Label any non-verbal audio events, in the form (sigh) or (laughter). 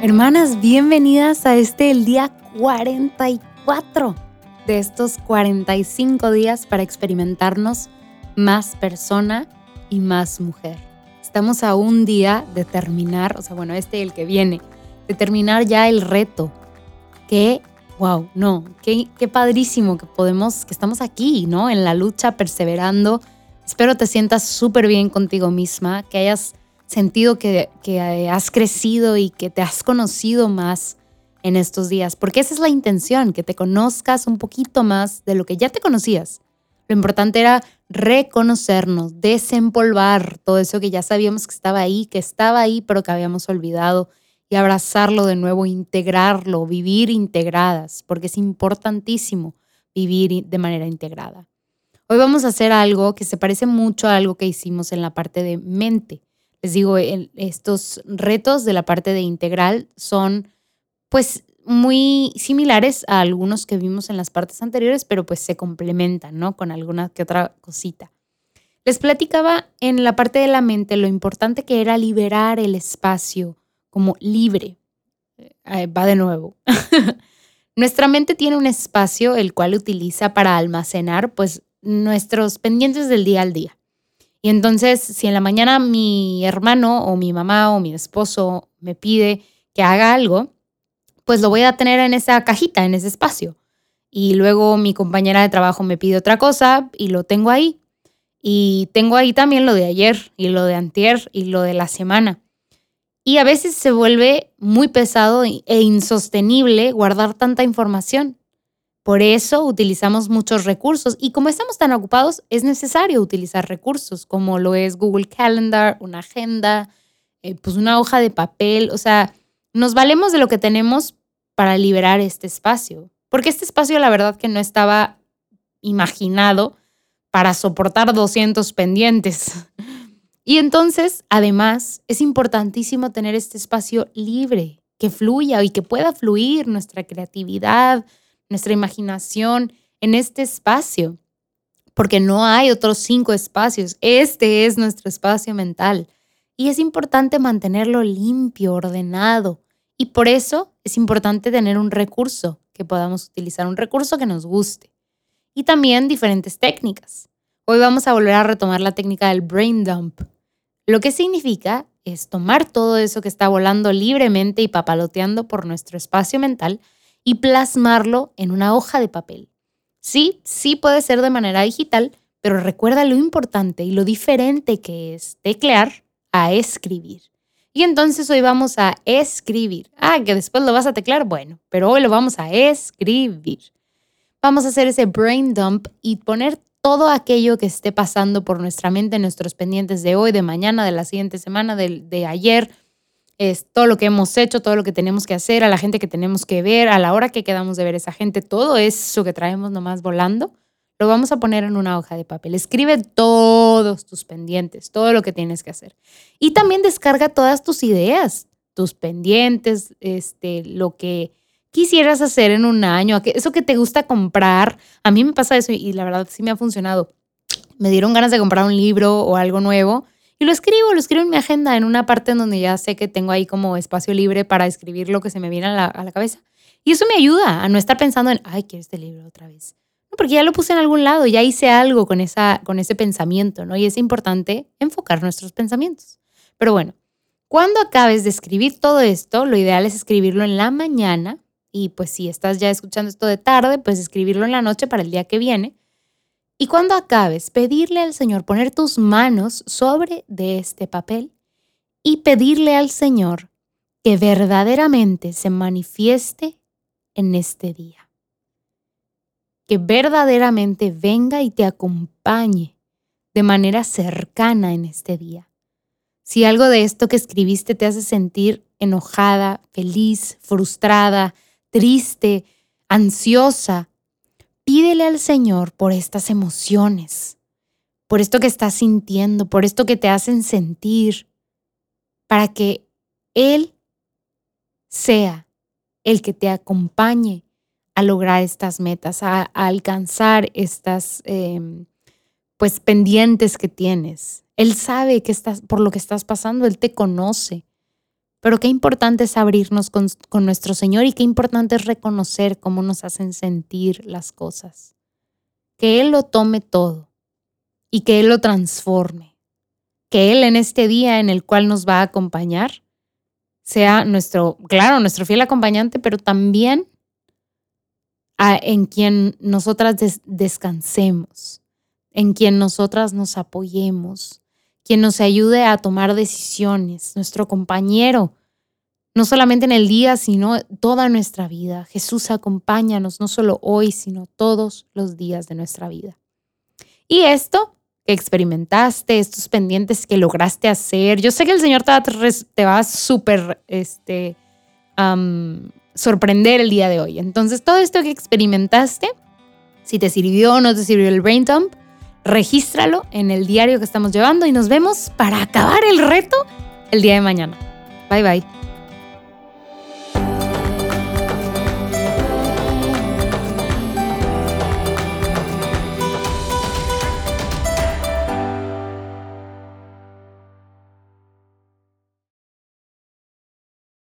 Hermanas, bienvenidas a este el día 44 de estos 45 días para experimentarnos más persona y más mujer. Estamos a un día de terminar, o sea, bueno, este el que viene, de terminar ya el reto. Que, wow, no, qué, qué padrísimo que podemos, que estamos aquí, ¿no? En la lucha, perseverando. Espero te sientas súper bien contigo misma, que hayas sentido que, has crecido y que te has conocido más en estos días, porque esa es la intención, que te conozcas un poquito más de lo que ya te conocías. Lo importante era reconocernos, desempolvar todo eso que ya sabíamos que estaba ahí, que estaba ahí, pero que habíamos olvidado, y abrazarlo de nuevo, integrarlo, vivir integradas, porque es importantísimo vivir de manera integrada. Hoy vamos a hacer algo que se parece mucho a algo que hicimos en la parte de mente. Les digo, estos retos de la parte de integral son pues muy similares a algunos que vimos en las partes anteriores, pero pues se complementan, ¿no? Con alguna que otra cosita. Les platicaba en la parte de la mente lo importante que era liberar el espacio como libre. Eh, va de nuevo. (laughs) Nuestra mente tiene un espacio el cual utiliza para almacenar pues nuestros pendientes del día al día. Y entonces, si en la mañana mi hermano o mi mamá o mi esposo me pide que haga algo, pues lo voy a tener en esa cajita, en ese espacio. Y luego mi compañera de trabajo me pide otra cosa y lo tengo ahí. Y tengo ahí también lo de ayer y lo de antier y lo de la semana. Y a veces se vuelve muy pesado e insostenible guardar tanta información. Por eso utilizamos muchos recursos y como estamos tan ocupados, es necesario utilizar recursos como lo es Google Calendar, una agenda, eh, pues una hoja de papel. O sea, nos valemos de lo que tenemos para liberar este espacio. Porque este espacio, la verdad, que no estaba imaginado para soportar 200 pendientes. Y entonces, además, es importantísimo tener este espacio libre, que fluya y que pueda fluir nuestra creatividad, nuestra imaginación en este espacio, porque no hay otros cinco espacios. Este es nuestro espacio mental. Y es importante mantenerlo limpio, ordenado. Y por eso es importante tener un recurso que podamos utilizar, un recurso que nos guste. Y también diferentes técnicas. Hoy vamos a volver a retomar la técnica del brain dump. Lo que significa es tomar todo eso que está volando libremente y papaloteando por nuestro espacio mental y plasmarlo en una hoja de papel. Sí, sí puede ser de manera digital, pero recuerda lo importante y lo diferente que es teclear a escribir. Y entonces hoy vamos a escribir. Ah, que después lo vas a teclear, bueno, pero hoy lo vamos a escribir. Vamos a hacer ese brain dump y poner todo aquello que esté pasando por nuestra mente, nuestros pendientes de hoy, de mañana, de la siguiente semana, de, de ayer, es todo lo que hemos hecho, todo lo que tenemos que hacer, a la gente que tenemos que ver, a la hora que quedamos de ver esa gente, todo eso que traemos nomás volando, lo vamos a poner en una hoja de papel. Escribe todos tus pendientes, todo lo que tienes que hacer. Y también descarga todas tus ideas, tus pendientes, este, lo que quisieras hacer en un año, eso que te gusta comprar. A mí me pasa eso y la verdad sí me ha funcionado. Me dieron ganas de comprar un libro o algo nuevo y lo escribo, lo escribo en mi agenda, en una parte en donde ya sé que tengo ahí como espacio libre para escribir lo que se me viene a la, cabeza. Y eso me ayuda a no estar pensando en, ay, quiero este libro otra vez. Porque ya lo puse en algún lado, ya hice algo con, esa, con ese pensamiento, ¿no? Y es importante enfocar nuestros pensamientos. Pero bueno, cuando acabes de escribir todo esto, lo ideal es escribirlo en la mañana. Y pues si estás ya escuchando esto de tarde, pues escribirlo en la noche para el día que viene y cuando acabes, pedirle al Señor, poner tus manos sobre de este papel y pedirle al Señor que verdaderamente se manifieste en este día. Que verdaderamente venga y te acompañe de manera cercana en este día. Si algo de esto que escribiste te hace sentir enojada, feliz, frustrada, triste, ansiosa, Pídele al Señor por estas emociones, por esto que estás sintiendo, por esto que te hacen sentir, para que Él sea el que te acompañe a lograr estas metas, a, alcanzar estas, em, pues pendientes que tienes. Él sabe que estás, por lo que estás pasando, Él te conoce. Pero qué importante es abrirnos con, nuestro Señor y qué importante es reconocer cómo nos hacen sentir las cosas. Que Él lo tome todo y que Él lo transforme. Que Él en este día en el cual nos va a acompañar sea nuestro, claro, nuestro fiel acompañante, pero también en quien nosotras descansemos, en quien nosotras nos apoyemos, quien nos ayude a tomar decisiones, nuestro compañero, no solamente en el día, sino toda nuestra vida. Jesús acompáñanos no solo hoy, sino todos los días de nuestra vida. Y esto que experimentaste, estos pendientes que lograste hacer, yo sé que el Señor te va, te va a súper este, sorprender el día de hoy. Entonces, todo esto que experimentaste, si te sirvió o no te sirvió el Brain Dump, regístralo en el diario que estamos llevando y nos vemos para acabar el reto el día de mañana. Bye bye.